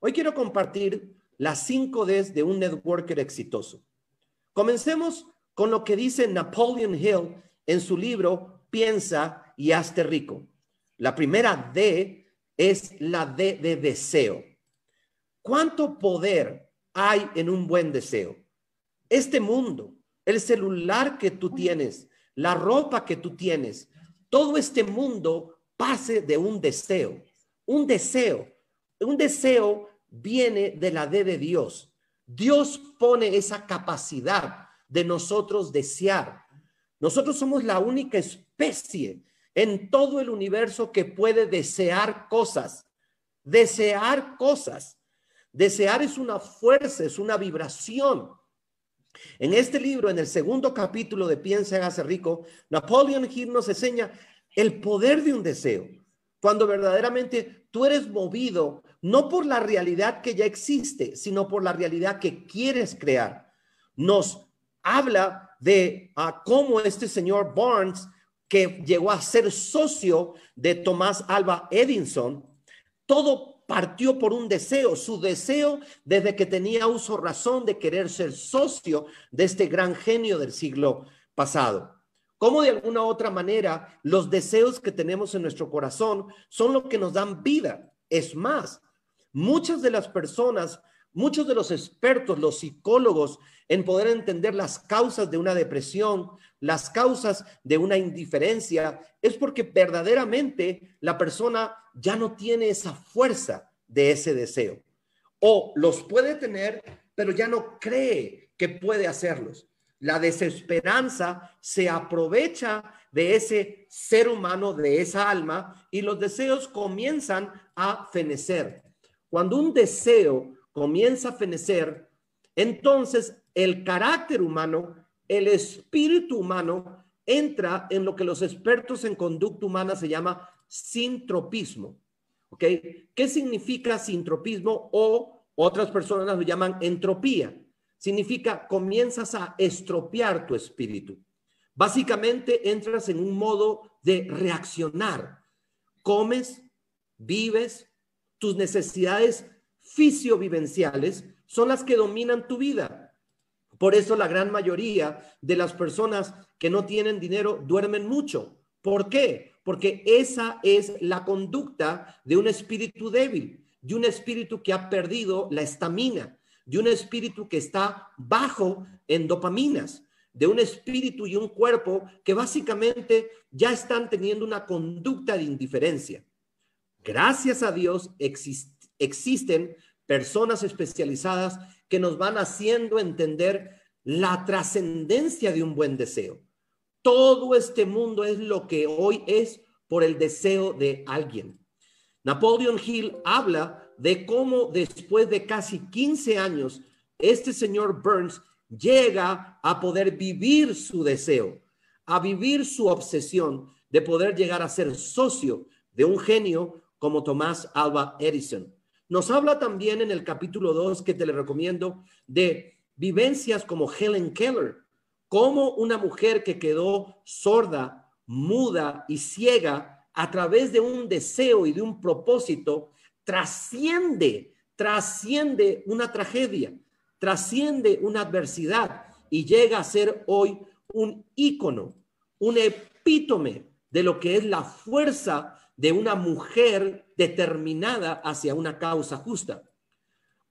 Hoy quiero compartir las cinco Ds de un networker exitoso. Comencemos con lo que dice Napoleon Hill en su libro Piensa y hazte rico. La primera D es la D de deseo. ¿Cuánto poder hay en un buen deseo? Este mundo, el celular que tú tienes, la ropa que tú tienes, todo este mundo pase de un deseo, un deseo, un deseo viene de la D de Dios. Dios pone esa capacidad de nosotros desear. Nosotros somos la única especie en todo el universo que puede desear cosas. Desear cosas. Desear es una fuerza, es una vibración. En este libro, en el segundo capítulo de Piensa y hace rico, Napoleon Hill nos enseña el poder de un deseo. Cuando verdaderamente tú eres movido no por la realidad que ya existe, sino por la realidad que quieres crear. Nos habla de ah, cómo este señor Barnes, que llegó a ser socio de Tomás Alba Edison, todo partió por un deseo, su deseo desde que tenía uso razón de querer ser socio de este gran genio del siglo pasado. Cómo de alguna otra manera los deseos que tenemos en nuestro corazón son lo que nos dan vida. Es más, muchas de las personas, muchos de los expertos, los psicólogos en poder entender las causas de una depresión, las causas de una indiferencia, es porque verdaderamente la persona ya no tiene esa fuerza de ese deseo. O los puede tener, pero ya no cree que puede hacerlos. La desesperanza se aprovecha de ese ser humano, de esa alma, y los deseos comienzan a fenecer. Cuando un deseo comienza a fenecer, entonces el carácter humano, el espíritu humano, entra en lo que los expertos en conducta humana se llama sintropismo. ¿Ok? ¿Qué significa sintropismo? O otras personas lo llaman entropía significa comienzas a estropear tu espíritu. Básicamente entras en un modo de reaccionar. Comes, vives, tus necesidades fisiovivenciales son las que dominan tu vida. Por eso la gran mayoría de las personas que no tienen dinero duermen mucho. ¿Por qué? Porque esa es la conducta de un espíritu débil, de un espíritu que ha perdido la estamina de un espíritu que está bajo en dopaminas, de un espíritu y un cuerpo que básicamente ya están teniendo una conducta de indiferencia. Gracias a Dios existen personas especializadas que nos van haciendo entender la trascendencia de un buen deseo. Todo este mundo es lo que hoy es por el deseo de alguien. Napoleon Hill habla de cómo después de casi 15 años, este señor Burns llega a poder vivir su deseo, a vivir su obsesión de poder llegar a ser socio de un genio como Tomás Alba Edison. Nos habla también en el capítulo 2 que te le recomiendo de vivencias como Helen Keller, como una mujer que quedó sorda, muda y ciega a través de un deseo y de un propósito trasciende, trasciende una tragedia, trasciende una adversidad y llega a ser hoy un ícono, un epítome de lo que es la fuerza de una mujer determinada hacia una causa justa.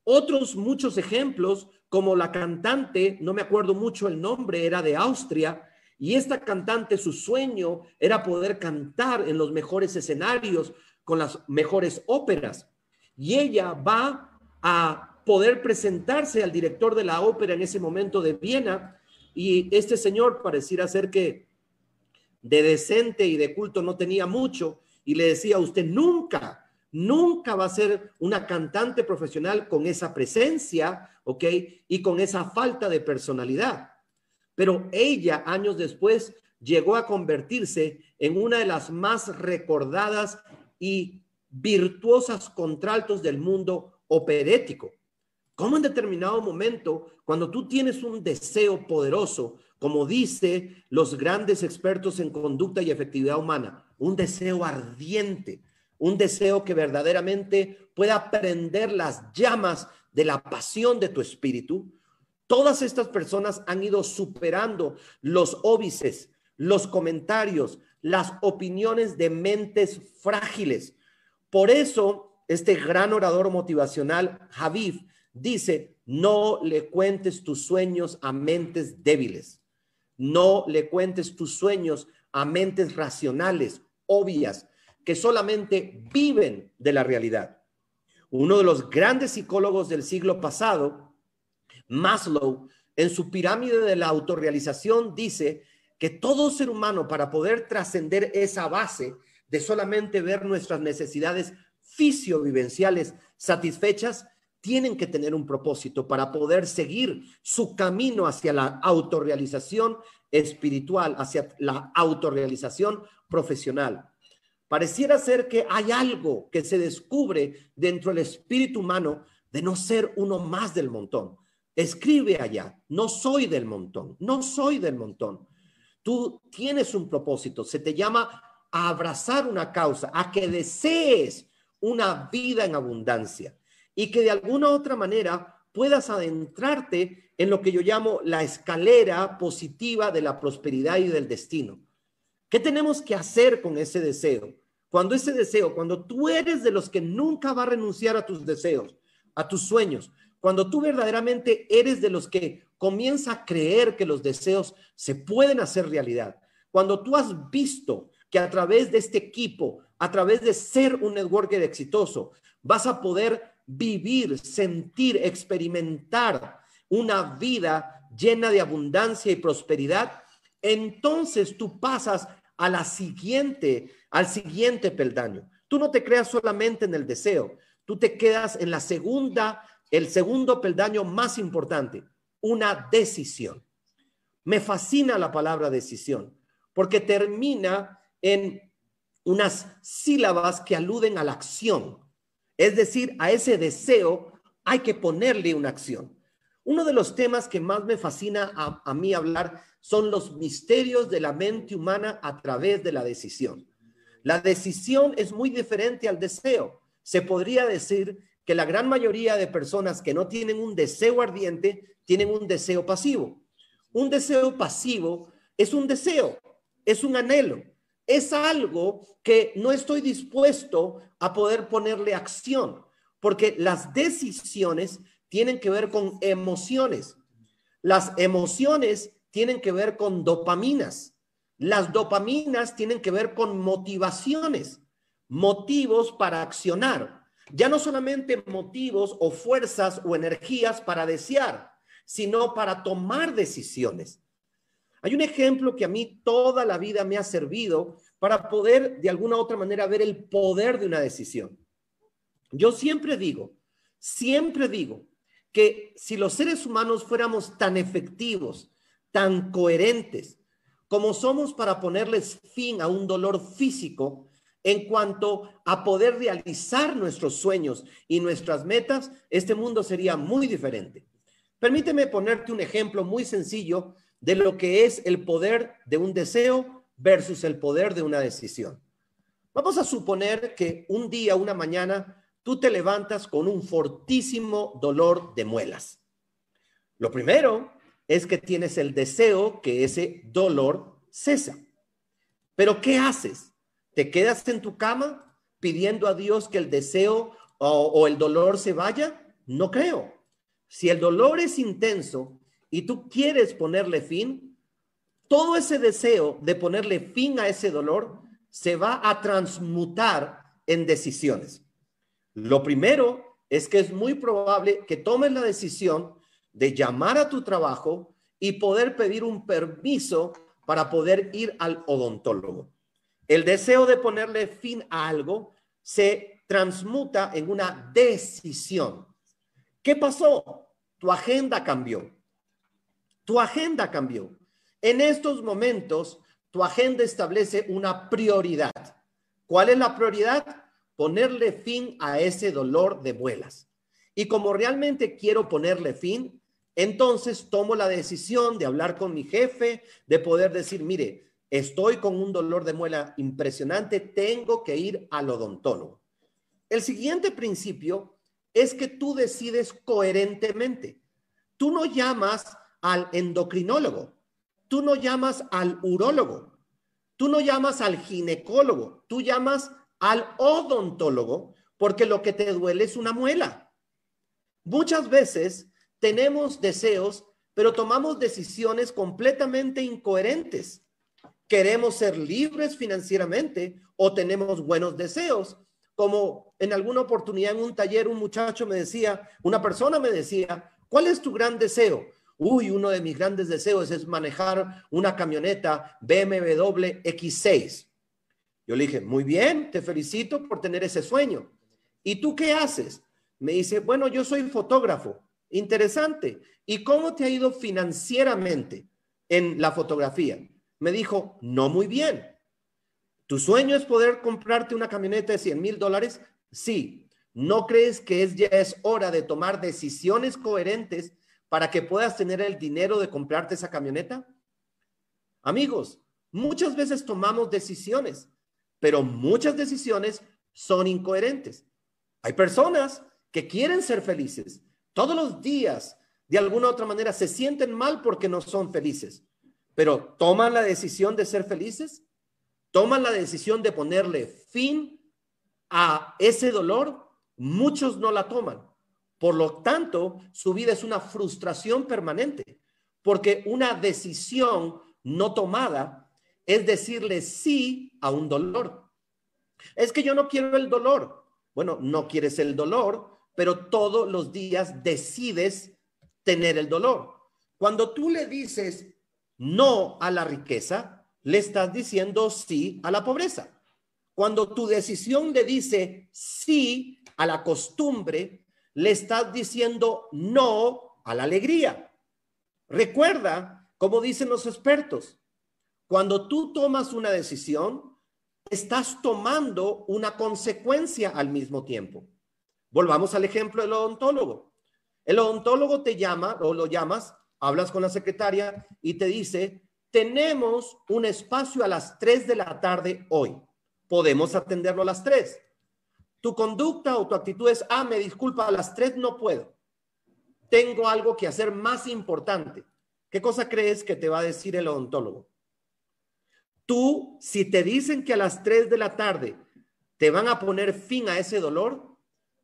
Otros muchos ejemplos, como la cantante, no me acuerdo mucho el nombre, era de Austria, y esta cantante, su sueño era poder cantar en los mejores escenarios, con las mejores óperas. Y ella va a poder presentarse al director de la ópera en ese momento de Viena. Y este señor pareciera ser que de decente y de culto no tenía mucho. Y le decía, usted nunca, nunca va a ser una cantante profesional con esa presencia, ¿ok? Y con esa falta de personalidad. Pero ella, años después, llegó a convertirse en una de las más recordadas y virtuosas contraltos del mundo operético. Como en determinado momento, cuando tú tienes un deseo poderoso, como dice los grandes expertos en conducta y efectividad humana, un deseo ardiente, un deseo que verdaderamente pueda prender las llamas de la pasión de tu espíritu. Todas estas personas han ido superando los óbices, los comentarios, las opiniones de mentes frágiles. Por eso, este gran orador motivacional, Javif, dice, no le cuentes tus sueños a mentes débiles. No le cuentes tus sueños a mentes racionales, obvias, que solamente viven de la realidad. Uno de los grandes psicólogos del siglo pasado, Maslow, en su pirámide de la autorrealización dice que todo ser humano para poder trascender esa base de solamente ver nuestras necesidades fisiovivenciales satisfechas, tienen que tener un propósito para poder seguir su camino hacia la autorrealización espiritual, hacia la autorrealización profesional. Pareciera ser que hay algo que se descubre dentro del espíritu humano de no ser uno más del montón. Escribe allá, no soy del montón, no soy del montón. Tú tienes un propósito, se te llama a abrazar una causa, a que desees una vida en abundancia y que de alguna otra manera puedas adentrarte en lo que yo llamo la escalera positiva de la prosperidad y del destino. ¿Qué tenemos que hacer con ese deseo? Cuando ese deseo, cuando tú eres de los que nunca va a renunciar a tus deseos, a tus sueños, cuando tú verdaderamente eres de los que comienza a creer que los deseos se pueden hacer realidad, cuando tú has visto que a través de este equipo, a través de ser un networker exitoso, vas a poder vivir, sentir, experimentar una vida llena de abundancia y prosperidad, entonces tú pasas a la siguiente, al siguiente peldaño. Tú no te creas solamente en el deseo, tú te quedas en la segunda, el segundo peldaño más importante, una decisión. Me fascina la palabra decisión porque termina en unas sílabas que aluden a la acción. Es decir, a ese deseo hay que ponerle una acción. Uno de los temas que más me fascina a, a, mí hablar son los misterios de la mente humana a través de la decisión. La decisión es muy diferente al deseo. Se podría decir que la gran mayoría de personas que no tienen un deseo ardiente tienen un deseo pasivo. Un deseo pasivo es un deseo, es un anhelo, es algo que no estoy dispuesto a poder ponerle acción, porque las decisiones tienen que ver con emociones. Las emociones tienen que ver con dopaminas. Las dopaminas tienen que ver con motivaciones, motivos para accionar. Ya no solamente motivos o fuerzas o energías para desear, sino para tomar decisiones. Hay un ejemplo que a mí toda la vida me ha servido para poder de alguna u otra manera ver el poder de una decisión. Yo siempre digo, siempre digo que si los seres humanos fuéramos tan efectivos, tan coherentes, como somos para ponerles fin a un dolor físico en cuanto a poder realizar nuestros sueños y nuestras metas, este mundo sería muy diferente. Permíteme ponerte un ejemplo muy sencillo de lo que es el poder de un deseo versus el poder de una decisión. Vamos a suponer que un día, una mañana, tú te levantas con un fortísimo dolor de muelas. Lo primero es que tienes el deseo que ese dolor cesa. Pero ¿qué haces? ¿Te quedas en tu cama pidiendo a Dios que el deseo o, el dolor se vaya? No creo. Si el dolor es intenso y tú quieres ponerle fin, todo ese deseo de ponerle fin a ese dolor se va a transmutar en decisiones. Lo primero es que es muy probable que tomes la decisión de llamar a tu trabajo y poder pedir un permiso para poder ir al odontólogo. El deseo de ponerle fin a algo se transmuta en una decisión. ¿Qué pasó? Tu agenda cambió. Tu agenda cambió. En estos momentos, tu agenda establece una prioridad. ¿Cuál es la prioridad? Ponerle fin a ese dolor de muelas. Y como realmente quiero ponerle fin, entonces tomo la decisión de hablar con mi jefe, de poder decir, mire, estoy con un dolor de muela impresionante, tengo que ir al odontólogo. El siguiente principio es que tú decides coherentemente. Tú no llamas al endocrinólogo, tú no llamas al urólogo, tú no llamas al ginecólogo, tú llamas al odontólogo porque lo que te duele es una muela. Muchas veces tenemos deseos, pero tomamos decisiones completamente incoherentes. Queremos ser libres financieramente o tenemos buenos deseos, como en alguna oportunidad en un taller un muchacho me decía, una persona me decía, ¿cuál es tu gran deseo? Uy, uno de mis grandes deseos es manejar una camioneta BMW X6. Yo le dije, muy bien, te felicito por tener ese sueño. ¿Y tú qué haces? Me dice, bueno, yo soy fotógrafo. Interesante. ¿Y cómo te ha ido financieramente en la fotografía? Me dijo, no muy bien. ¿Tu sueño es poder comprarte una camioneta de 100 mil dólares? Sí. ¿No crees que es, ya es hora de tomar decisiones coherentes para que puedas tener el dinero de comprarte esa camioneta? Amigos, muchas veces tomamos decisiones, pero muchas decisiones son incoherentes. Hay personas que quieren ser felices. Todos los días, de alguna otra manera, se sienten mal porque no son felices, pero toman la decisión de ser felices toman la decisión de ponerle fin a ese dolor, muchos no la toman. Por lo tanto, su vida es una frustración permanente, porque una decisión no tomada es decirle sí a un dolor. Es que yo no quiero el dolor. Bueno, no quieres el dolor, pero todos los días decides tener el dolor. Cuando tú le dices no a la riqueza, le estás diciendo sí a la pobreza. Cuando tu decisión le dice sí a la costumbre, le estás diciendo no a la alegría. Recuerda, como dicen los expertos, cuando tú tomas una decisión, estás tomando una consecuencia al mismo tiempo. Volvamos al ejemplo del odontólogo. El odontólogo te llama o lo llamas, hablas con la secretaria y te dice, tenemos un espacio a las 3 de la tarde hoy. Podemos atenderlo a las 3. Tu conducta o tu actitud es, ah, me disculpa, a las 3 no puedo. Tengo algo que hacer más importante. ¿Qué cosa crees que te va a decir el odontólogo? Tú, si te dicen que a las 3 de la tarde te van a poner fin a ese dolor,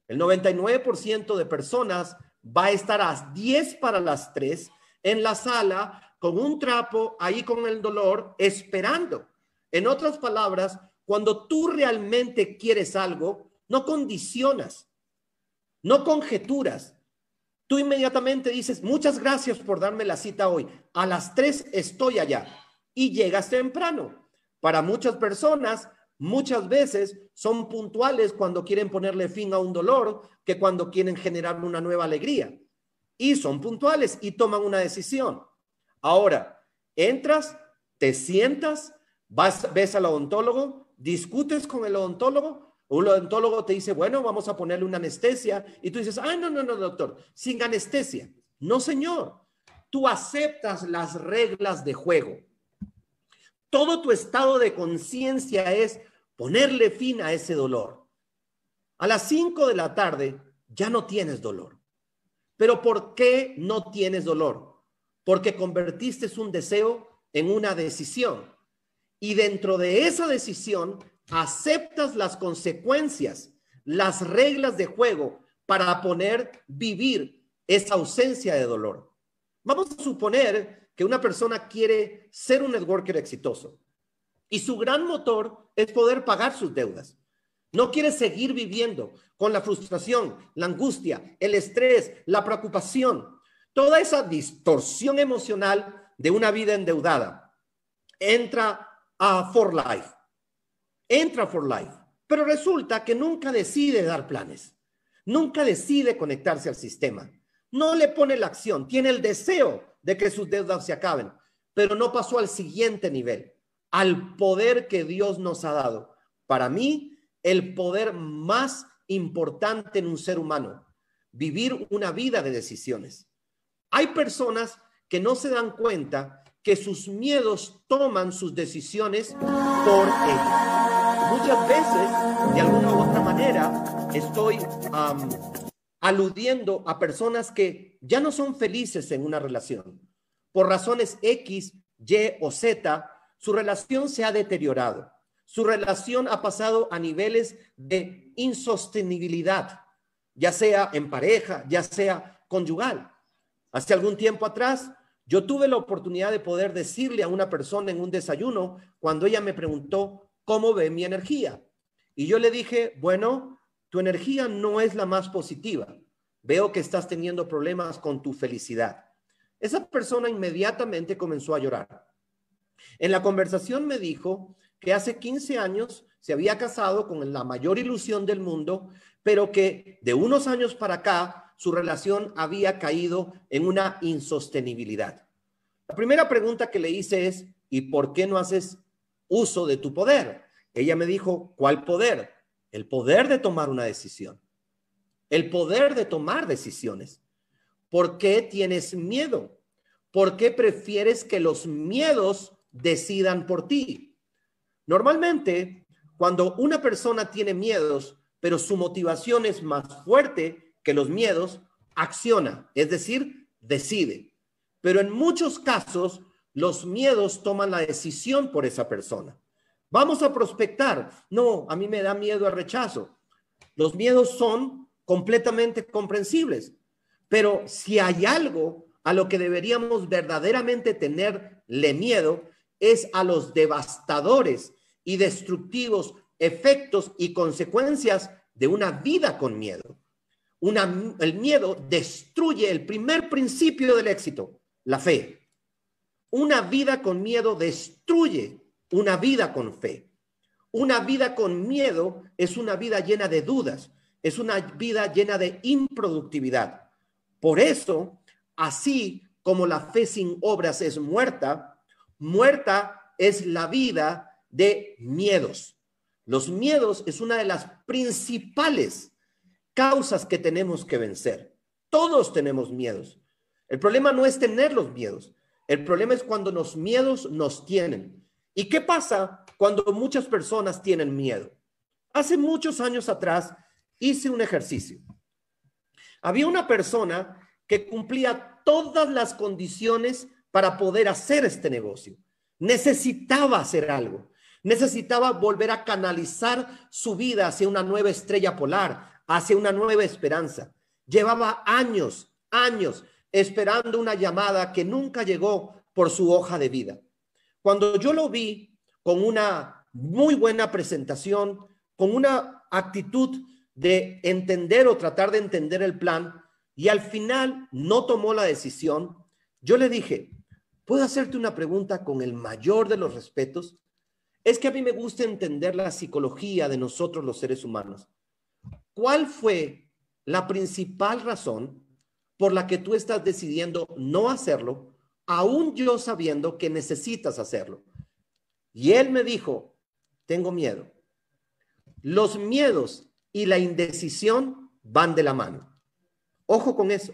el 99% de personas va a estar a las 10 para las 3 en la sala con un trapo ahí con el dolor, esperando. En otras palabras, cuando tú realmente quieres algo, no condicionas, no conjeturas. Tú inmediatamente dices, muchas gracias por darme la cita hoy. A las tres estoy allá y llegas temprano. Para muchas personas, muchas veces son puntuales cuando quieren ponerle fin a un dolor que cuando quieren generar una nueva alegría. Y son puntuales y toman una decisión. Ahora, entras, te sientas, vas, ves al odontólogo, discutes con el odontólogo, un odontólogo te dice, bueno, vamos a ponerle una anestesia, y tú dices, ay, no, no, no, doctor, sin anestesia. No, señor, tú aceptas las reglas de juego. Todo tu estado de conciencia es ponerle fin a ese dolor. A las 5 de la tarde ya no tienes dolor. Pero ¿por qué no tienes dolor? porque convertiste un deseo en una decisión. Y dentro de esa decisión aceptas las consecuencias, las reglas de juego para poner vivir esa ausencia de dolor. Vamos a suponer que una persona quiere ser un networker exitoso y su gran motor es poder pagar sus deudas. No quiere seguir viviendo con la frustración, la angustia, el estrés, la preocupación toda esa distorsión emocional de una vida endeudada entra a For Life. Entra a For Life. Pero resulta que nunca decide dar planes. Nunca decide conectarse al sistema. No le pone la acción. Tiene el deseo de que sus deudas se acaben, pero no pasó al siguiente nivel, al poder que Dios nos ha dado. Para mí, el poder más importante en un ser humano, vivir una vida de decisiones. Hay personas que no se dan cuenta que sus miedos toman sus decisiones por ellos. Muchas veces, de alguna u otra manera, estoy aludiendo a personas que ya no son felices en una relación. Por razones X, Y o Z, su relación se ha deteriorado. Su relación ha pasado a niveles de insostenibilidad, ya sea en pareja, ya sea conyugal. Hace algún tiempo atrás, yo tuve la oportunidad de poder decirle a una persona en un desayuno cuando ella me preguntó cómo ve mi energía. Y yo le dije, bueno, tu energía no es la más positiva. Veo que estás teniendo problemas con tu felicidad. Esa persona inmediatamente comenzó a llorar. En la conversación me dijo que hace 15 años se había casado con la mayor ilusión del mundo, pero que de unos años para acá su relación había caído en una insostenibilidad. La primera pregunta que le hice es, ¿y por qué no haces uso de tu poder? Ella me dijo, ¿cuál poder? El poder de tomar una decisión. El poder de tomar decisiones. ¿Por qué tienes miedo? ¿Por qué prefieres que los miedos decidan por ti? Normalmente, cuando una persona tiene miedos, pero su motivación es más fuerte que los miedos, acciona, es decir, decide. Pero en muchos casos, los miedos toman la decisión por esa persona. Vamos a prospectar. No, a mí me da miedo al rechazo. Los miedos son completamente comprensibles. Pero si hay algo a lo que deberíamos verdaderamente tenerle miedo, es a los devastadores y destructivos efectos y consecuencias de una vida con miedo. el miedo destruye el primer principio del éxito, la fe. Una vida con miedo destruye una vida con fe. Una vida con miedo es una vida llena de dudas, es una vida llena de improductividad. Por eso, así como la fe sin obras es muerta, muerta es la vida de miedos. Los miedos es una de las principales causas que tenemos que vencer. Todos tenemos miedos. El problema no es tener los miedos. El problema es cuando los miedos nos tienen. ¿Y qué pasa cuando muchas personas tienen miedo? Hace muchos años atrás hice un ejercicio. Había una persona que cumplía todas las condiciones para poder hacer este negocio. Necesitaba hacer algo necesitaba volver a canalizar su vida hacia una nueva estrella polar, hacia una nueva esperanza. Llevaba años, años esperando una llamada que nunca llegó por su hoja de vida. Cuando yo lo vi con una muy buena presentación, con una actitud de entender o tratar de entender el plan, y al final no tomó la decisión, yo le dije, ¿puedo hacerte una pregunta con el mayor de los respetos? Es que a mí me gusta entender la psicología de nosotros los seres humanos. ¿Cuál fue la principal razón por la que tú estás decidiendo no hacerlo, aún yo sabiendo que necesitas hacerlo? Y él me dijo, tengo miedo. Los miedos y la indecisión van de la mano. Ojo con eso.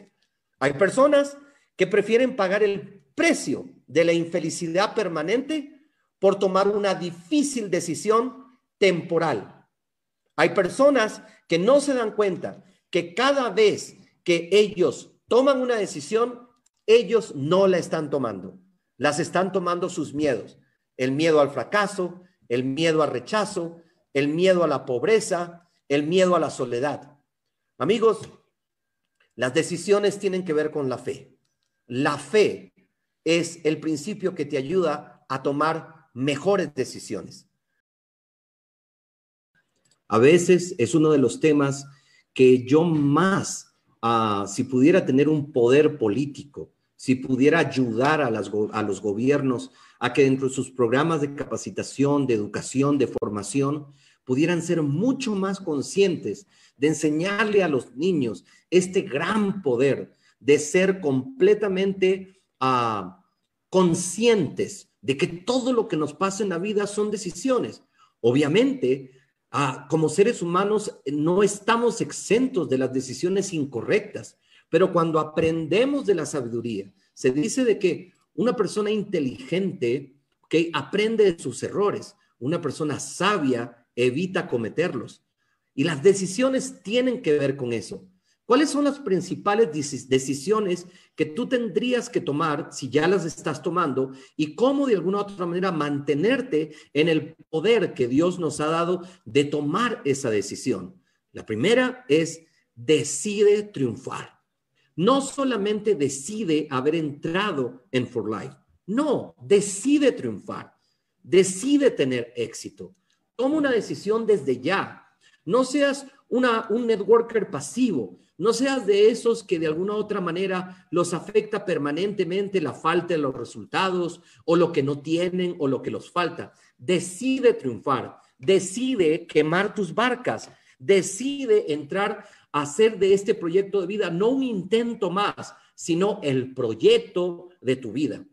Hay personas que prefieren pagar el precio de la infelicidad permanente por tomar una difícil decisión temporal. Hay personas que no se dan cuenta que cada vez que ellos toman una decisión, ellos no la están tomando. Las están tomando sus miedos. El miedo al fracaso, el miedo al rechazo, el miedo a la pobreza, el miedo a la soledad. Amigos, las decisiones tienen que ver con la fe. La fe es el principio que te ayuda a tomar mejores decisiones. A veces es uno de los temas que yo más, ah, si pudiera tener un poder político, si pudiera ayudar a, a los gobiernos a que dentro de sus programas de capacitación, de educación, de formación, pudieran ser mucho más conscientes de enseñarle a los niños este gran poder de ser completamente uh, conscientes de que todo lo que nos pasa en la vida son decisiones. Obviamente, ah, como seres humanos no estamos exentos de las decisiones incorrectas, pero cuando aprendemos de la sabiduría, se dice de que Una persona inteligente que aprende de sus errores. Una persona sabia evita cometerlos. Y las decisiones tienen que ver con eso. ¿Cuáles son las principales decisiones que tú tendrías que tomar si ya las estás tomando y cómo de alguna otra manera mantenerte en el poder que Dios nos ha dado de tomar esa decisión? La primera es decide triunfar. No solamente decide haber entrado en For Life, no, decide triunfar, decide tener éxito. Toma una decisión desde ya. No seas un networker pasivo, no seas de esos que de alguna u otra manera los afecta permanentemente la falta de los resultados o lo que no tienen o lo que los falta. Decide triunfar, decide quemar tus barcas, decide entrar a hacer de este proyecto de vida no un intento más, sino el proyecto de tu vida.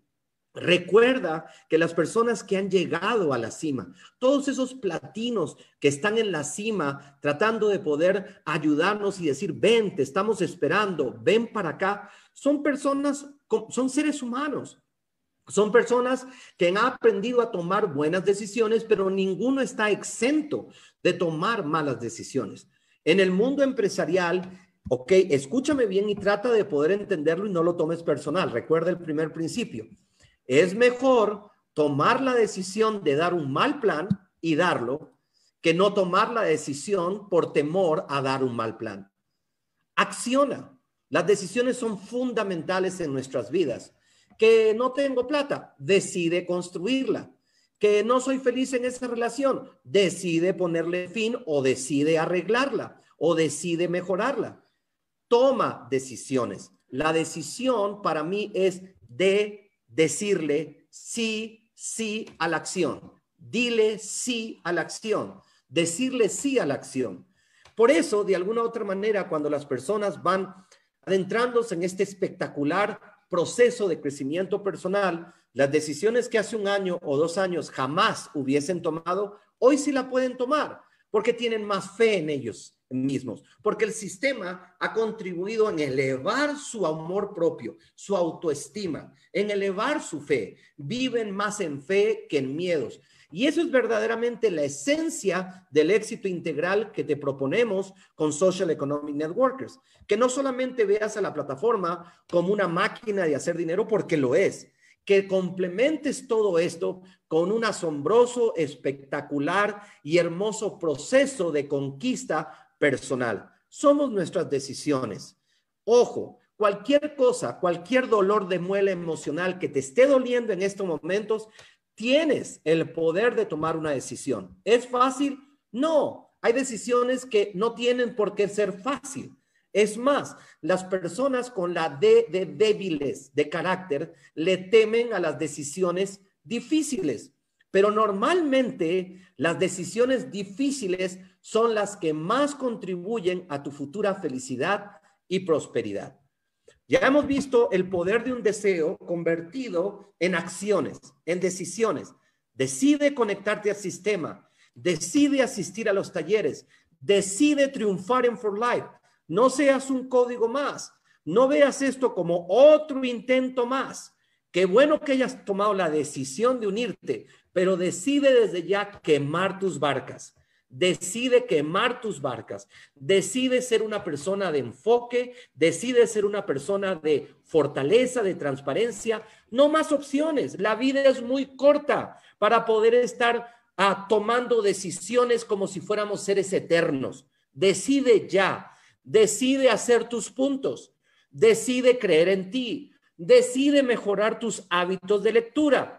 Recuerda que las personas que han llegado a la cima, todos esos platinos que están en la cima tratando de poder ayudarnos y decir, ven, te estamos esperando, ven para acá, son personas, son seres humanos. Son personas que han aprendido a tomar buenas decisiones, pero ninguno está exento de tomar malas decisiones. En el mundo empresarial, ok, escúchame bien y trata de poder entenderlo y no lo tomes personal. Recuerda el primer principio es mejor tomar la decisión de dar un mal plan y darlo que no tomar la decisión por temor a dar un mal plan. Acciona. Las decisiones son fundamentales en nuestras vidas. Que no tengo plata, decide construirla. Que no soy feliz en esa relación, decide ponerle fin o decide arreglarla o decide mejorarla. Toma decisiones. La decisión para mí es de decirle sí, sí a la acción. Dile sí a la acción. Decirle sí a la acción. Por eso, de alguna otra manera, cuando las personas van adentrándose en este espectacular proceso de crecimiento personal, las decisiones que hace un año o dos años jamás hubiesen tomado, hoy sí la pueden tomar porque tienen más fe en ellos mismos, porque el sistema ha contribuido en elevar su amor propio, su autoestima, en elevar su fe. Viven más en fe que en miedos. Y eso es verdaderamente la esencia del éxito integral que te proponemos con Social Economic Networkers. Que no solamente veas a la plataforma como una máquina de hacer dinero, porque lo es, que complementes todo esto con un asombroso, espectacular y hermoso proceso de conquista personal. Somos nuestras decisiones. Ojo, cualquier cosa, cualquier dolor de muela emocional que te esté doliendo en estos momentos, tienes el poder de tomar una decisión. ¿Es fácil? No. Hay decisiones que no tienen por qué ser fácil. Es más, las personas con la D de débiles de carácter le temen a las decisiones difíciles. Pero normalmente las decisiones difíciles son las que más contribuyen a tu futura felicidad y prosperidad. Ya hemos visto el poder de un deseo convertido en acciones, en decisiones. Decide conectarte al sistema, decide asistir a los talleres, decide triunfar en For Life. No seas un código más, no veas esto como otro intento más. Qué bueno que hayas tomado la decisión de unirte, pero decide desde ya quemar tus barcas. Decide quemar tus barcas. Decide ser una persona de enfoque. Decide ser una persona de fortaleza, de transparencia. No más opciones. La vida es muy corta para poder estar ah, tomando decisiones como si fuéramos seres eternos. Decide ya. Decide hacer tus puntos. Decide creer en ti. Decide mejorar tus hábitos de lectura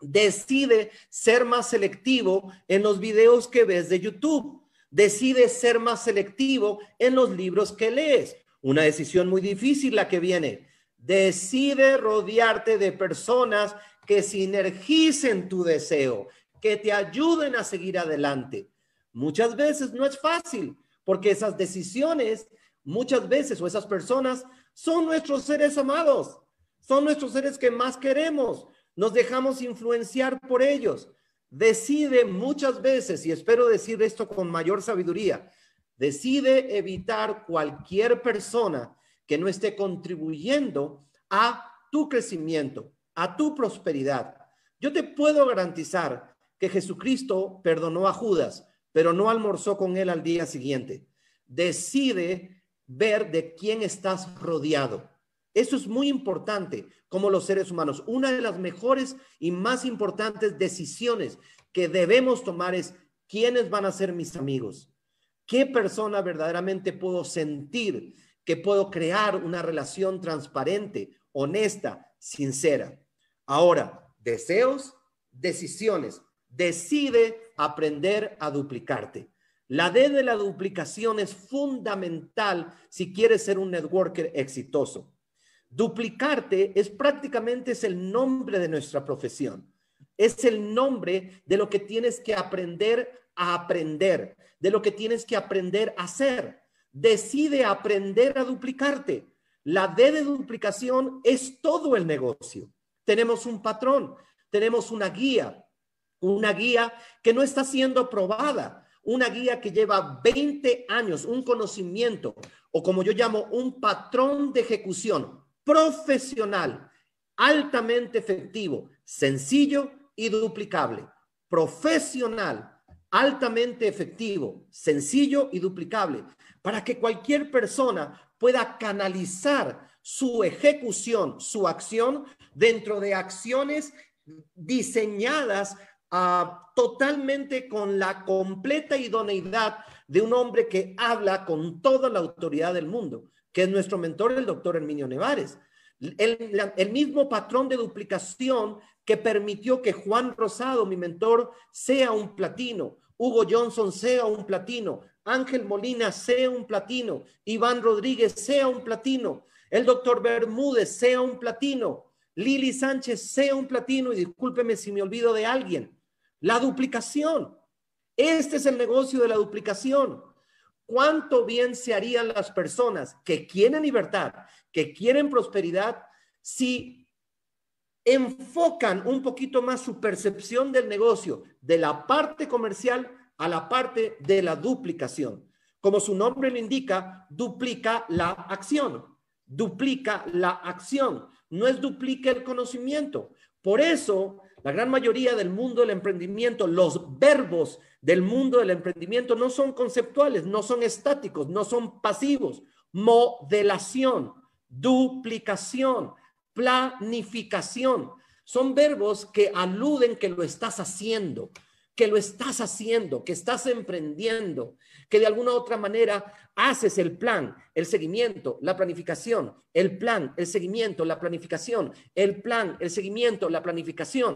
Decide ser más selectivo en los videos que ves de YouTube. Decide ser más selectivo en los libros que lees. Una decisión muy difícil la que viene. Decide rodearte de personas que sinergicen tu deseo, que te ayuden a seguir adelante. Muchas veces no es fácil, porque esas decisiones, muchas veces, o esas personas, son nuestros seres amados, son nuestros seres que más queremos, nos dejamos influenciar por ellos. Decide muchas veces, y espero decir esto con mayor sabiduría, decide evitar cualquier persona que no esté contribuyendo a tu crecimiento, a tu prosperidad. Yo te puedo garantizar que Jesucristo perdonó a Judas, pero no almorzó con él al día siguiente. Decide ver de quién estás rodeado. Eso es muy importante como los seres humanos. Una de las mejores y más importantes decisiones que debemos tomar es quiénes van a ser mis amigos. ¿Qué persona verdaderamente puedo sentir que puedo crear una relación transparente, honesta, sincera? Ahora, deseos, decisiones. Decide aprender a duplicarte. La D de la duplicación es fundamental si quieres ser un networker exitoso. Duplicarte es prácticamente es el nombre de nuestra profesión. Es el nombre de lo que tienes que aprender a aprender, de lo que tienes que aprender a hacer. Decide aprender a duplicarte. La D de duplicación es todo el negocio. Tenemos un patrón, tenemos una guía, una guía que no está siendo probada, una guía que lleva 20 años, un conocimiento o como yo llamo, un patrón de ejecución profesional, altamente efectivo, sencillo y duplicable. Profesional, altamente efectivo, sencillo y duplicable, para que cualquier persona pueda canalizar su ejecución, su acción dentro de acciones diseñadas ah, totalmente con la completa idoneidad de un hombre que habla con toda la autoridad del mundo, que es nuestro mentor, el doctor Herminio Nevares. El, mismo patrón de duplicación que permitió que Juan Rosado, mi mentor, sea un platino, Hugo Johnson sea un platino, Ángel Molina sea un platino, Iván Rodríguez sea un platino, el doctor Bermúdez sea un platino, Lili Sánchez sea un platino, y discúlpeme si me olvido de alguien. La duplicación. Este es el negocio de la duplicación. ¿Cuánto bien se harían las personas que quieren libertad, que quieren prosperidad, si enfocan un poquito más su percepción del negocio, de la parte comercial a la parte de la duplicación? Como su nombre lo indica, duplica la acción, duplica la acción no es duplique el conocimiento. Por eso, la gran mayoría del mundo del emprendimiento, los verbos del mundo del emprendimiento no son conceptuales, no son estáticos, no son pasivos. Modelación, duplicación, planificación. Son verbos que aluden que lo estás haciendo, que lo estás haciendo, que estás emprendiendo, que de alguna otra manera haces el plan, el seguimiento, la planificación, el plan, el seguimiento, la planificación, el plan, el seguimiento, la planificación.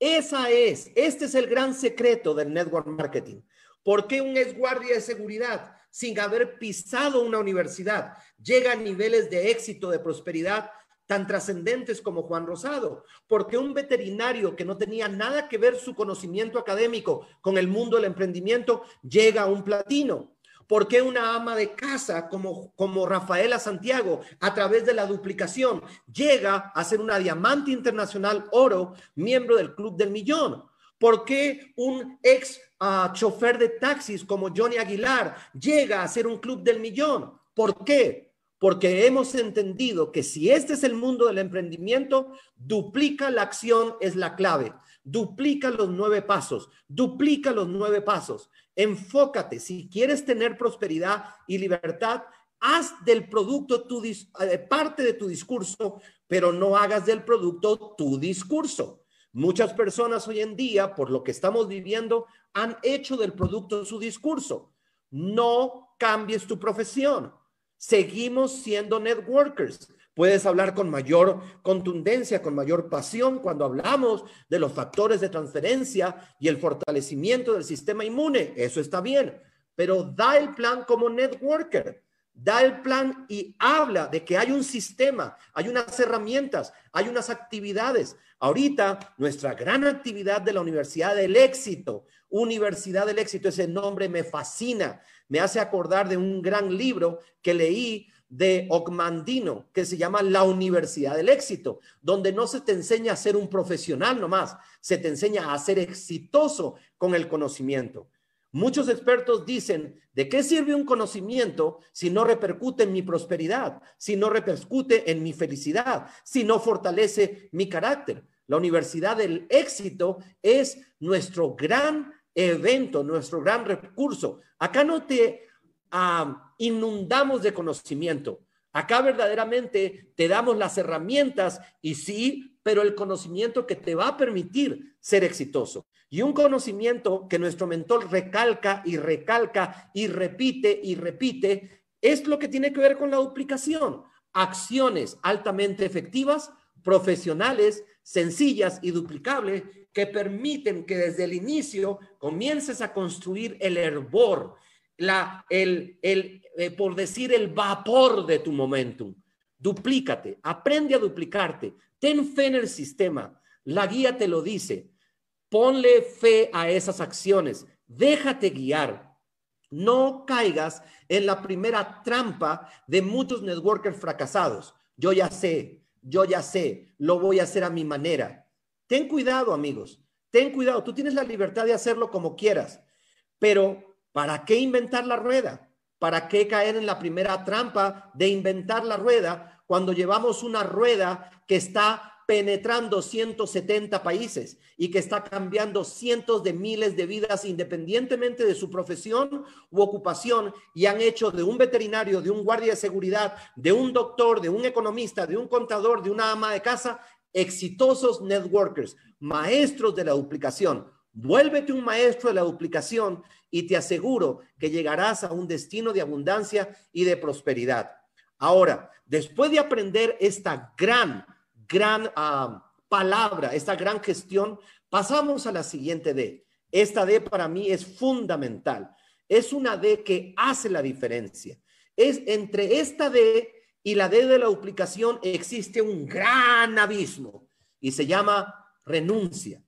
Esa es, este es el gran secreto del network marketing. ¿Por qué un ex guardia de seguridad sin haber pisado una universidad llega a niveles de éxito, de prosperidad tan trascendentes como Juan Rosado, porque un veterinario que no tenía nada que ver su conocimiento académico con el mundo del emprendimiento llega a un platino. ¿Por qué una ama de casa como, como Rafaela Santiago, a través de la duplicación, llega a ser una diamante internacional oro, miembro del Club del Millón? ¿Por qué un ex uh, chofer de taxis como Johnny Aguilar llega a ser un Club del Millón? ¿Por qué? Porque hemos entendido que si este es el mundo del emprendimiento, duplica la acción es la clave. Duplica los nueve pasos, duplica los nueve pasos. Enfócate, si quieres tener prosperidad y libertad, haz del producto tu, eh, parte de tu discurso, pero no hagas del producto tu discurso. Muchas personas hoy en día, por lo que estamos viviendo, han hecho del producto su discurso. No cambies tu profesión seguimos siendo networkers. Puedes hablar con mayor contundencia, con mayor pasión cuando hablamos de los factores de transferencia y el fortalecimiento del sistema inmune. Eso está bien, pero da el plan como networker. Da el plan y habla de que hay un sistema, hay unas herramientas, hay unas actividades. Ahorita nuestra gran actividad de la Universidad del Éxito, Universidad del Éxito, ese nombre me fascina me hace acordar de un gran libro que leí de Ocmandino, que se llama La Universidad del Éxito, donde no se te enseña a ser un profesional nomás, se te enseña a ser exitoso con el conocimiento. Muchos expertos dicen, ¿de qué sirve un conocimiento si no repercute en mi prosperidad, si no repercute en mi felicidad, si no fortalece mi carácter? La Universidad del Éxito es nuestro gran evento, nuestro gran recurso. Acá no te ah, inundamos de conocimiento. Acá verdaderamente te damos las herramientas y sí, pero el conocimiento que te va a permitir ser exitoso. Y un conocimiento que nuestro mentor recalca y recalca y repite y repite es lo que tiene que ver con la duplicación. Acciones altamente efectivas, profesionales, sencillas y duplicables que permiten que desde el inicio comiences a construir el hervor, la, el, el eh, por decir, el vapor de tu momentum. Duplícate, aprende a duplicarte, ten fe en el sistema. La guía te lo dice. Ponle fe a esas acciones. Déjate guiar. No caigas en la primera trampa de muchos networkers fracasados. Yo ya sé, yo ya sé, lo voy a hacer a mi manera. Ten cuidado, amigos. Ten cuidado. Tú tienes la libertad de hacerlo como quieras. Pero, ¿para qué inventar la rueda? ¿Para qué caer en la primera trampa de inventar la rueda cuando llevamos una rueda que está penetrando 170 países y que está cambiando cientos de miles de vidas independientemente de su profesión u ocupación y han hecho de un veterinario, de un guardia de seguridad, de un doctor, de un economista, de un contador, de una ama de casa, exitosos networkers, maestros de la duplicación. Vuélvete un maestro de la duplicación y te aseguro que llegarás a un destino de abundancia y de prosperidad. Ahora, después de aprender esta gran gran ah, palabra, esta gran gestión, pasamos a la siguiente D. Esta D para mí es fundamental. Es una D que hace la diferencia. Es entre esta D y la D de la duplicación existe un gran abismo y se llama renuncia.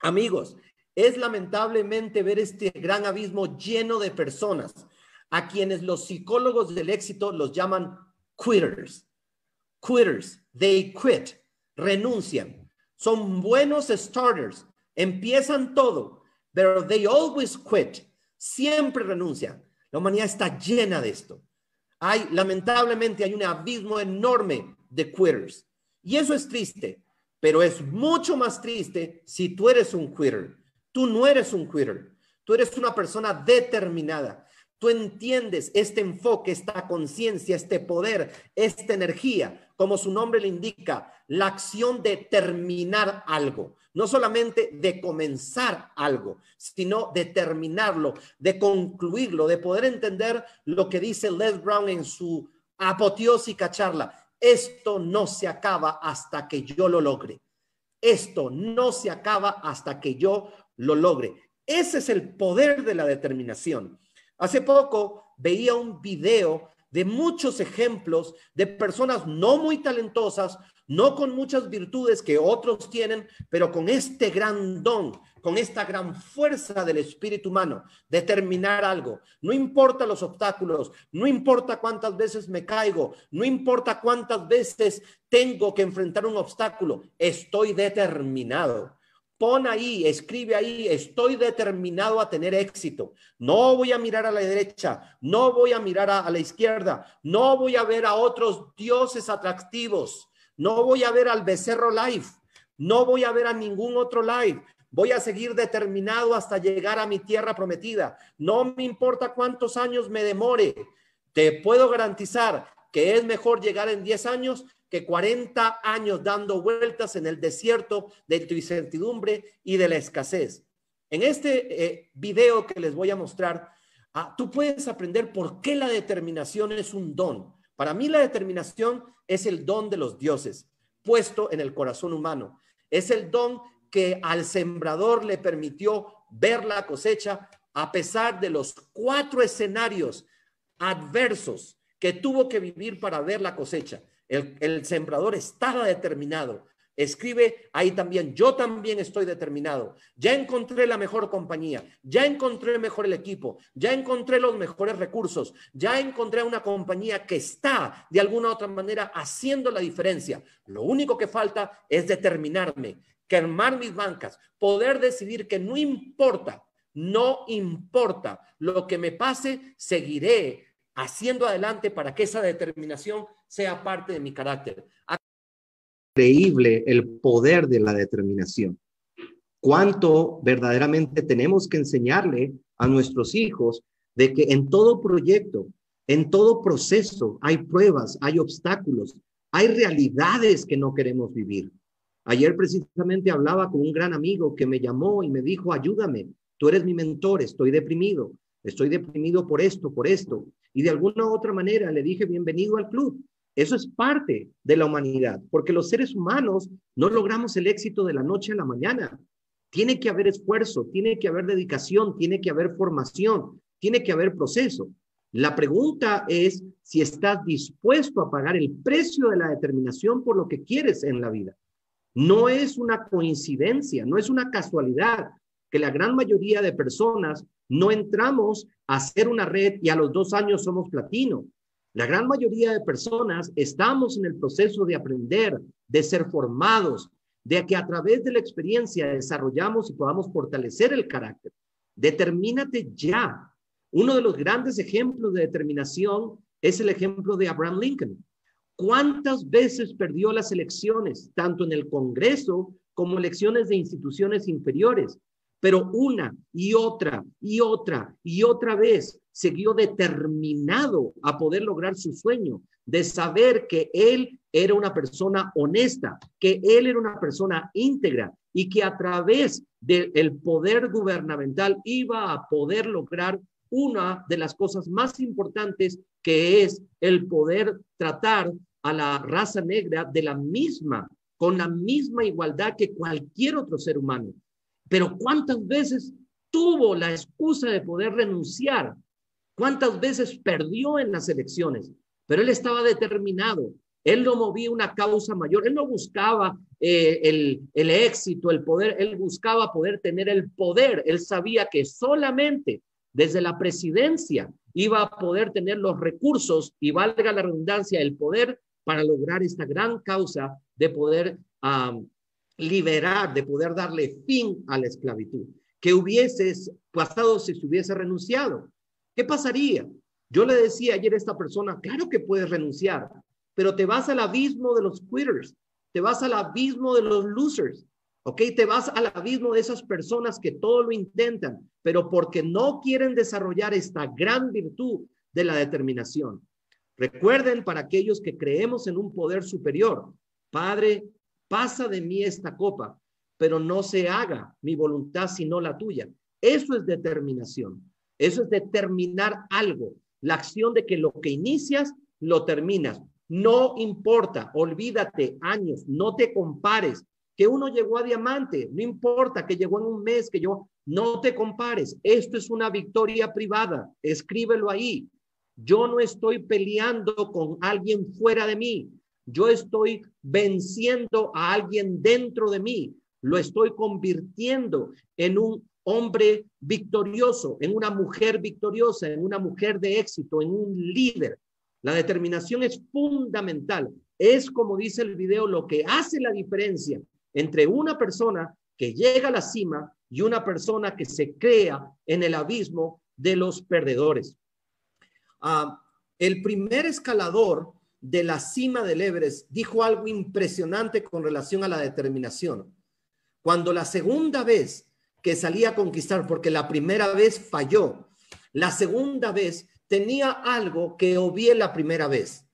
Amigos, es lamentablemente ver este gran abismo lleno de personas a quienes los psicólogos del éxito los llaman quitters quitters, they quit, renuncian. Son buenos starters, empiezan todo, pero they always quit, siempre renuncian. La humanidad está llena de esto. Hay, lamentablemente, hay un abismo enorme de quitters. Y eso es triste, pero es mucho más triste si tú eres un quitter. Tú no eres un quitter. Tú eres una persona determinada. Tú entiendes este enfoque, esta conciencia, este poder, esta energía como su nombre le indica, la acción de terminar algo, no solamente de comenzar algo, sino de terminarlo, de concluirlo, de poder entender lo que dice Les Brown en su apoteósica charla. Esto no se acaba hasta que yo lo logre. Esto no se acaba hasta que yo lo logre. Ese es el poder de la determinación. Hace poco veía un video de muchos ejemplos de personas no muy talentosas, no con muchas virtudes que otros tienen, pero con este gran don, con esta gran fuerza del espíritu humano, determinar algo. No importa los obstáculos, no importa cuántas veces me caigo, no importa cuántas veces tengo que enfrentar un obstáculo, estoy determinado. Pon ahí, escribe ahí, estoy determinado a tener éxito. No voy a mirar a la derecha, no voy a mirar a, la izquierda, no voy a ver a otros dioses atractivos, no voy a ver al becerro live, no voy a ver a ningún otro live. Voy a seguir determinado hasta llegar a mi tierra prometida. No me importa cuántos años me demore. Te puedo garantizar que es mejor llegar en 10 años que 40 años dando vueltas en el desierto de tu incertidumbre y de la escasez. En este eh, video que les voy a mostrar, ah, tú puedes aprender por qué la determinación es un don. Para mí la determinación es el don de los dioses puesto en el corazón humano. Es el don que al sembrador le permitió ver la cosecha a pesar de los cuatro escenarios adversos que tuvo que vivir para ver la cosecha. El, sembrador estaba determinado. Escribe ahí también, yo también estoy determinado. Ya encontré la mejor compañía, ya encontré mejor el equipo, ya encontré los mejores recursos, ya encontré una compañía que está de alguna u otra manera haciendo la diferencia. Lo único que falta es determinarme, quemar mis bancas, poder decidir que no importa no importa lo que me pase, seguiré haciendo adelante para que esa determinación sea parte de mi carácter. Increíble el poder de la determinación. Cuánto verdaderamente tenemos que enseñarle a nuestros hijos de que en todo proyecto, en todo proceso hay pruebas, hay obstáculos, hay realidades que no queremos vivir. Ayer precisamente hablaba con un gran amigo que me llamó y me dijo, ayúdame, tú eres mi mentor, estoy deprimido, estoy deprimido por esto, por esto. Y de alguna u otra manera le dije, bienvenido al club. Eso es parte de la humanidad, porque los seres humanos no logramos el éxito de la noche a la mañana. Tiene que haber esfuerzo, tiene que haber dedicación, tiene que haber formación, tiene que haber proceso. La pregunta es si estás dispuesto a pagar el precio de la determinación por lo que quieres en la vida. No es una coincidencia, no es una casualidad que la gran mayoría de personas no entramos a hacer una red y a los dos años somos platino. La gran mayoría de personas estamos en el proceso de aprender, de ser formados, de que a través de la experiencia desarrollamos y podamos fortalecer el carácter. Determínate ya. Uno de los grandes ejemplos de determinación es el ejemplo de Abraham Lincoln. ¿Cuántas veces perdió las elecciones, tanto en el Congreso como elecciones de instituciones inferiores? Pero una y otra y otra y otra vez siguió determinado a poder lograr su sueño de saber que él era una persona honesta, que él era una persona íntegra y que a través del poder gubernamental iba a poder lograr una de las cosas más importantes que es el poder tratar a la raza negra de la misma, con la misma igualdad que cualquier otro ser humano. Pero ¿cuántas veces tuvo la excusa de poder renunciar? ¿Cuántas veces perdió en las elecciones? Pero él estaba determinado. Él no movía una causa mayor. Él no buscaba eh, el, el éxito, el poder. Él buscaba poder tener el poder. Él sabía que solamente desde la presidencia iba a poder tener los recursos y valga la redundancia, el poder para lograr esta gran causa de poder liberar, de poder darle fin a la esclavitud. Que hubiese pasado si se hubiese renunciado? ¿Qué pasaría? Yo le decía ayer a esta persona, claro que puedes renunciar, pero te vas al abismo de los quitters, te vas al abismo de los losers, ¿ok? Te vas al abismo de esas personas que todo lo intentan, pero porque no quieren desarrollar esta gran virtud de la determinación. Recuerden para aquellos que creemos en un poder superior, Padre, pasa de mí esta copa, pero no se haga mi voluntad sino la tuya. Eso es determinación. Eso es determinar algo. La acción de que lo que inicias, lo terminas. No importa, olvídate años, no te compares, que uno llegó a diamante, no importa que llegó en un mes, que yo, no te compares, esto es una victoria privada, escríbelo ahí. Yo no estoy peleando con alguien fuera de mí, yo estoy venciendo a alguien dentro de mí, lo estoy convirtiendo en un hombre victorioso, en una mujer victoriosa, en una mujer de éxito, en un líder. La determinación es fundamental. Es como dice el video, lo que hace la diferencia entre una persona que llega a la cima y una persona que se crea en el abismo de los perdedores. Ah, el primer escalador de la cima del Everest dijo algo impresionante con relación a la determinación. Cuando la segunda vez que salía a conquistar, porque la primera vez falló, la segunda vez tenía algo que obvié la primera vez.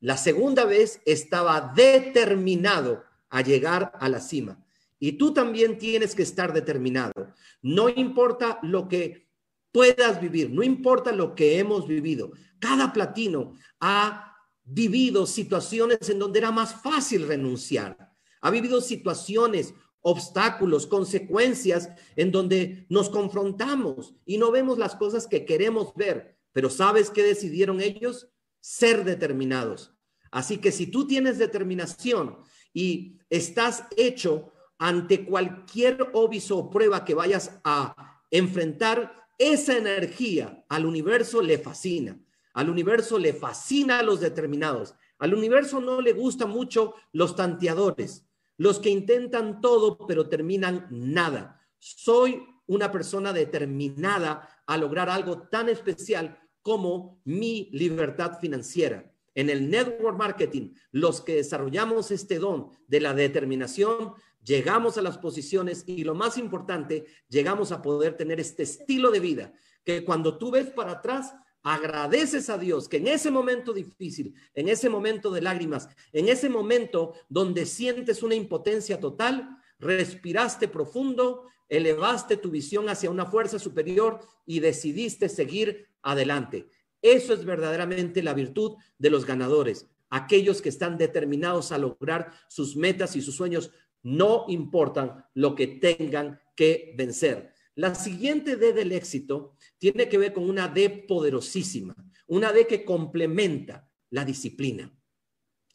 La segunda vez estaba determinado a llegar a la cima. Y tú también tienes que estar determinado. No importa lo que puedas vivir, no importa lo que hemos vivido. Cada platino ha vivido situaciones en donde era más fácil renunciar. Ha vivido situaciones, obstáculos, consecuencias en donde nos confrontamos y no vemos las cosas que queremos ver. Pero ¿sabes qué decidieron ellos? Ser determinados. Así que si tú tienes determinación y estás hecho ante cualquier oviso o prueba que vayas a enfrentar, esa energía al universo le fascina. Al universo le fascina a los determinados. Al universo no le gustan mucho los tanteadores, los que intentan todo pero terminan nada. Soy una persona determinada a lograr algo tan especial como mi libertad financiera. En el network marketing, los que desarrollamos este don de la determinación, llegamos a las posiciones y lo más importante, llegamos a poder tener este estilo de vida que cuando tú ves para atrás, agradeces a Dios que en ese momento difícil, en ese momento de lágrimas, en ese momento donde sientes una impotencia total, respiraste profundo, elevaste tu visión hacia una fuerza superior y decidiste seguir adelante. Eso es verdaderamente la virtud de los ganadores, aquellos que están determinados a lograr sus metas y sus sueños, no importan lo que tengan que vencer. La siguiente D del éxito tiene que ver con una D poderosísima, una D que complementa la disciplina.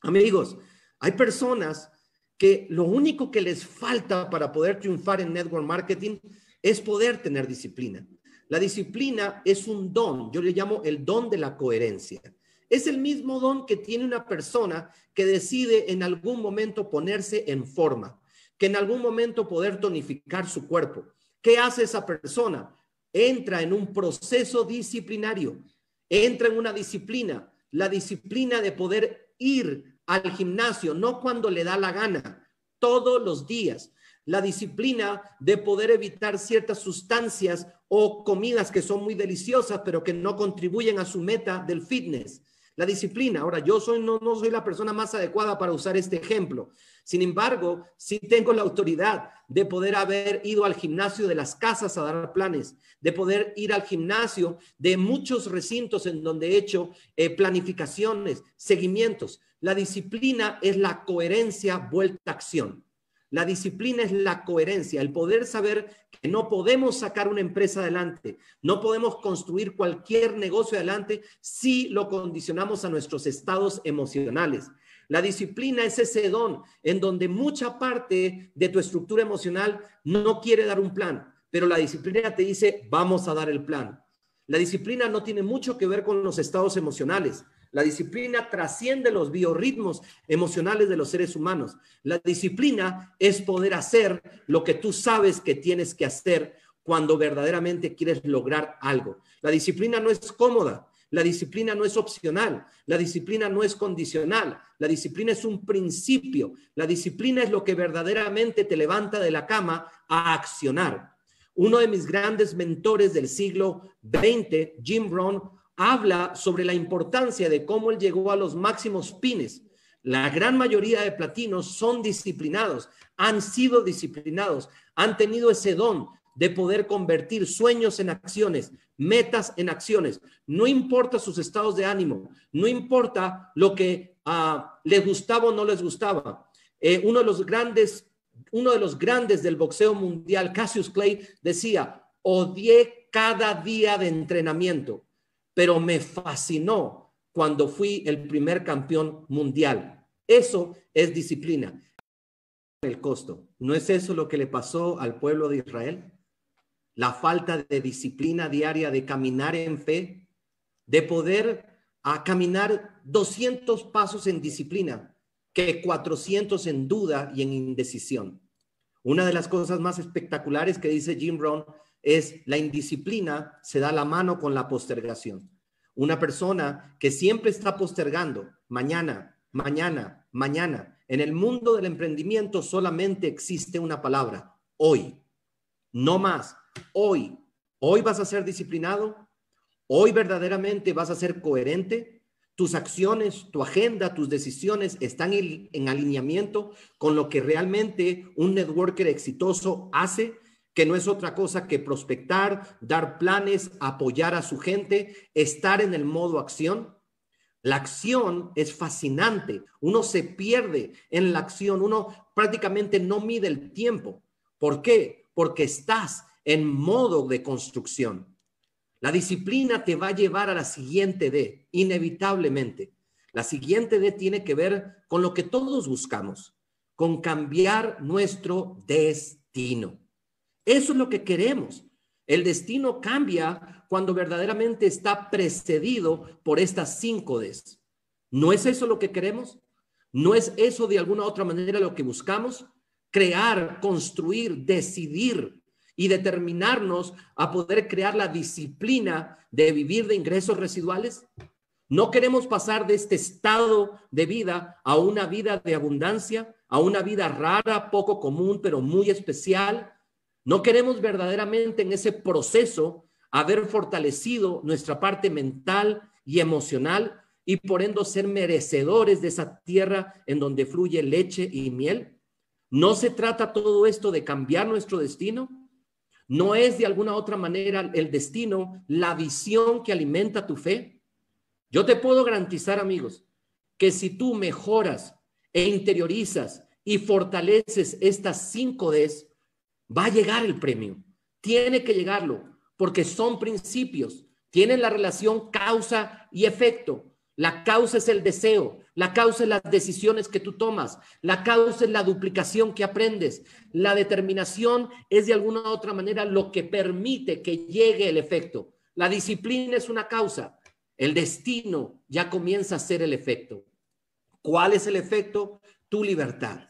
Amigos, hay personas que lo único que les falta para poder triunfar en network marketing es poder tener disciplina. La disciplina es un don, yo le llamo el don de la coherencia. Es el mismo don que tiene una persona que decide en algún momento ponerse en forma, que en algún momento poder tonificar su cuerpo, ¿Qué hace esa persona? Entra en un proceso disciplinario, entra en una disciplina, la disciplina de poder ir al gimnasio, no cuando le da la gana, todos los días. La disciplina de poder evitar ciertas sustancias o comidas que son muy deliciosas, pero que no contribuyen a su meta del fitness. La disciplina. Ahora, yo soy, no, no soy la persona más adecuada para usar este ejemplo, sin embargo, sí tengo la autoridad de poder haber ido al gimnasio de las casas a dar planes, de poder ir al gimnasio de muchos recintos en donde he hecho eh, planificaciones, seguimientos. La disciplina es la coherencia vuelta a acción. La disciplina es la coherencia, el poder saber que no podemos sacar una empresa adelante, no podemos construir cualquier negocio adelante si lo condicionamos a nuestros estados emocionales. La disciplina es ese don en donde mucha parte de tu estructura emocional no quiere dar un plan, pero la disciplina te dice, vamos a dar el plan. La disciplina no tiene mucho que ver con los estados emocionales. La disciplina trasciende los biorritmos emocionales de los seres humanos. La disciplina es poder hacer lo que tú sabes que tienes que hacer cuando verdaderamente quieres lograr algo. La disciplina no es cómoda, la disciplina no es opcional, la disciplina no es condicional, la disciplina es un principio, la disciplina es lo que verdaderamente te levanta de la cama a accionar. Uno de mis grandes mentores del siglo XX, Jim Brown, habla sobre la importancia de cómo él llegó a los máximos pines. La gran mayoría de platinos son disciplinados, han sido disciplinados, han tenido ese don de poder convertir sueños en acciones, metas en acciones. No importa sus estados de ánimo, no importa lo que uh, les gustaba o no les gustaba. Eh, uno de los grandes, uno de los grandes del boxeo mundial, Cassius Clay, decía: odié cada día de entrenamiento, pero me fascinó cuando fui el primer campeón mundial. Eso es disciplina. El costo. ¿No es eso lo que le pasó al pueblo de Israel? la falta de disciplina diaria, de caminar en fe, de poder a caminar 200 pasos en disciplina que 400 en duda y en indecisión. Una de las cosas más espectaculares que dice Jim Brown es la indisciplina se da la mano con la postergación. Una persona que siempre está postergando, mañana, mañana, mañana. En el mundo del emprendimiento solamente existe una palabra, hoy, no más hoy, hoy vas a ser disciplinado, hoy verdaderamente vas a ser coherente, tus acciones, tu agenda, tus decisiones están en alineamiento con lo que realmente un networker exitoso hace, que no es otra cosa que prospectar, dar planes, apoyar a su gente, estar en el modo acción. La acción es fascinante, uno se pierde en la acción, uno prácticamente no mide el tiempo. ¿Por qué? Porque estás en modo de construcción. La disciplina te va a llevar a la siguiente D, inevitablemente. La siguiente D tiene que ver con lo que todos buscamos, con cambiar nuestro destino. Eso es lo que queremos. El destino cambia cuando verdaderamente está precedido por estas cinco Ds. ¿No es eso lo que queremos? ¿No es eso de alguna otra manera lo que buscamos? Crear, construir, decidir y determinarnos a poder crear la disciplina de vivir de ingresos residuales? No queremos pasar de este estado de vida a una vida de abundancia, a una vida rara, poco común, pero muy especial. No queremos verdaderamente en ese proceso haber fortalecido nuestra parte mental y emocional y por ende ser merecedores de esa tierra en donde fluye leche y miel. ¿No se trata todo esto de cambiar nuestro destino? ¿No es de alguna otra manera el destino la visión que alimenta tu fe? Yo te puedo garantizar, amigos, que si tú mejoras e interiorizas y fortaleces estas cinco Ds, va a llegar el premio. Tiene que llegarlo, porque son principios, tienen la relación causa y efecto. La causa es el deseo, la causa es las decisiones que tú tomas, la causa es la duplicación que aprendes, la determinación es de alguna u otra manera lo que permite que llegue el efecto. La disciplina es una causa, el destino ya comienza a ser el efecto. ¿Cuál es el efecto? Tu libertad.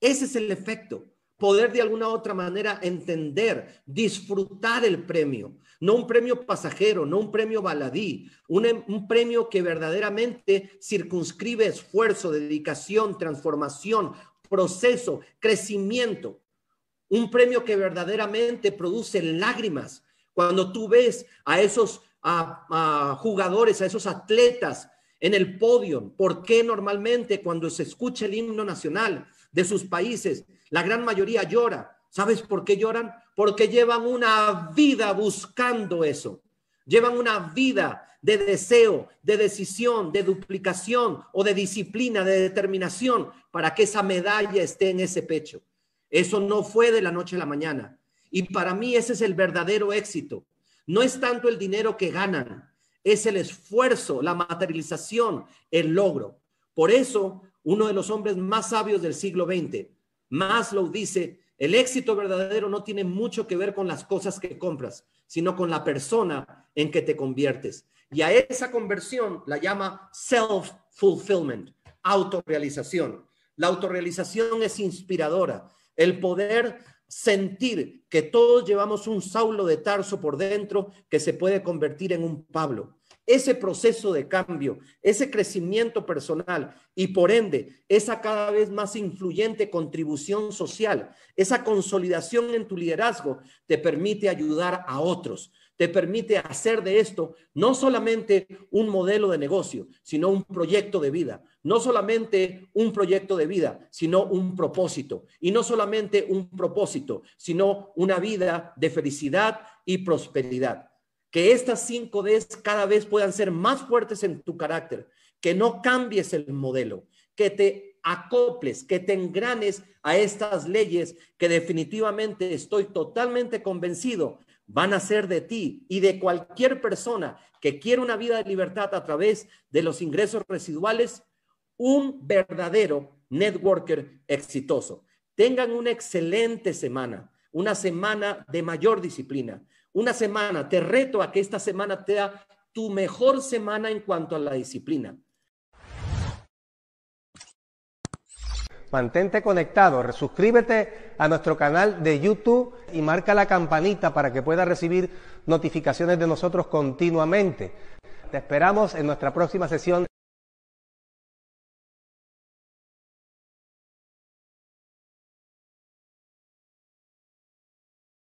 Ese es el efecto poder de alguna otra manera entender, disfrutar el premio, no un premio pasajero, no un premio baladí, un, un, premio que verdaderamente circunscribe esfuerzo, dedicación, transformación, proceso, crecimiento, un premio que verdaderamente produce lágrimas. Cuando tú ves a esos a, jugadores, a esos atletas en el podio, ¿por qué normalmente cuando se escucha el himno nacional de sus países la gran mayoría llora. ¿Sabes por qué lloran? Porque llevan una vida buscando eso. Llevan una vida de deseo, de decisión, de duplicación o de disciplina, de determinación para que esa medalla esté en ese pecho. Eso no fue de la noche a la mañana. Y para mí ese es el verdadero éxito. No es tanto el dinero que ganan, es el esfuerzo, la materialización, el logro. Por eso, uno de los hombres más sabios del siglo XX, Maslow dice, el éxito verdadero no tiene mucho que ver con las cosas que compras, sino con la persona en que te conviertes. Y a esa conversión la llama self-fulfillment, autorrealización. La autorrealización es inspiradora. El poder sentir que todos llevamos un Saulo de Tarso por dentro que se puede convertir en un Pablo ese proceso de cambio, ese crecimiento personal y por ende esa cada vez más influyente contribución social, esa consolidación en tu liderazgo te permite ayudar a otros, te permite hacer de esto no solamente un modelo de negocio, sino un proyecto de vida, no solamente un proyecto de vida, sino un propósito, y no solamente un propósito, sino una vida de felicidad y prosperidad que estas cinco Ds cada vez puedan ser más fuertes en tu carácter, que no cambies el modelo, que te acoples, que te engranes a estas leyes que definitivamente estoy totalmente convencido van a ser de ti y de cualquier persona que quiera una vida de libertad a través de los ingresos residuales, un verdadero networker exitoso. Tengan una excelente semana, una semana de mayor disciplina, una semana, te reto a que esta semana sea tu mejor semana en cuanto a la disciplina. Mantente conectado, suscríbete a nuestro canal de YouTube y marca la campanita para que puedas recibir notificaciones de nosotros continuamente. Te esperamos en nuestra próxima sesión.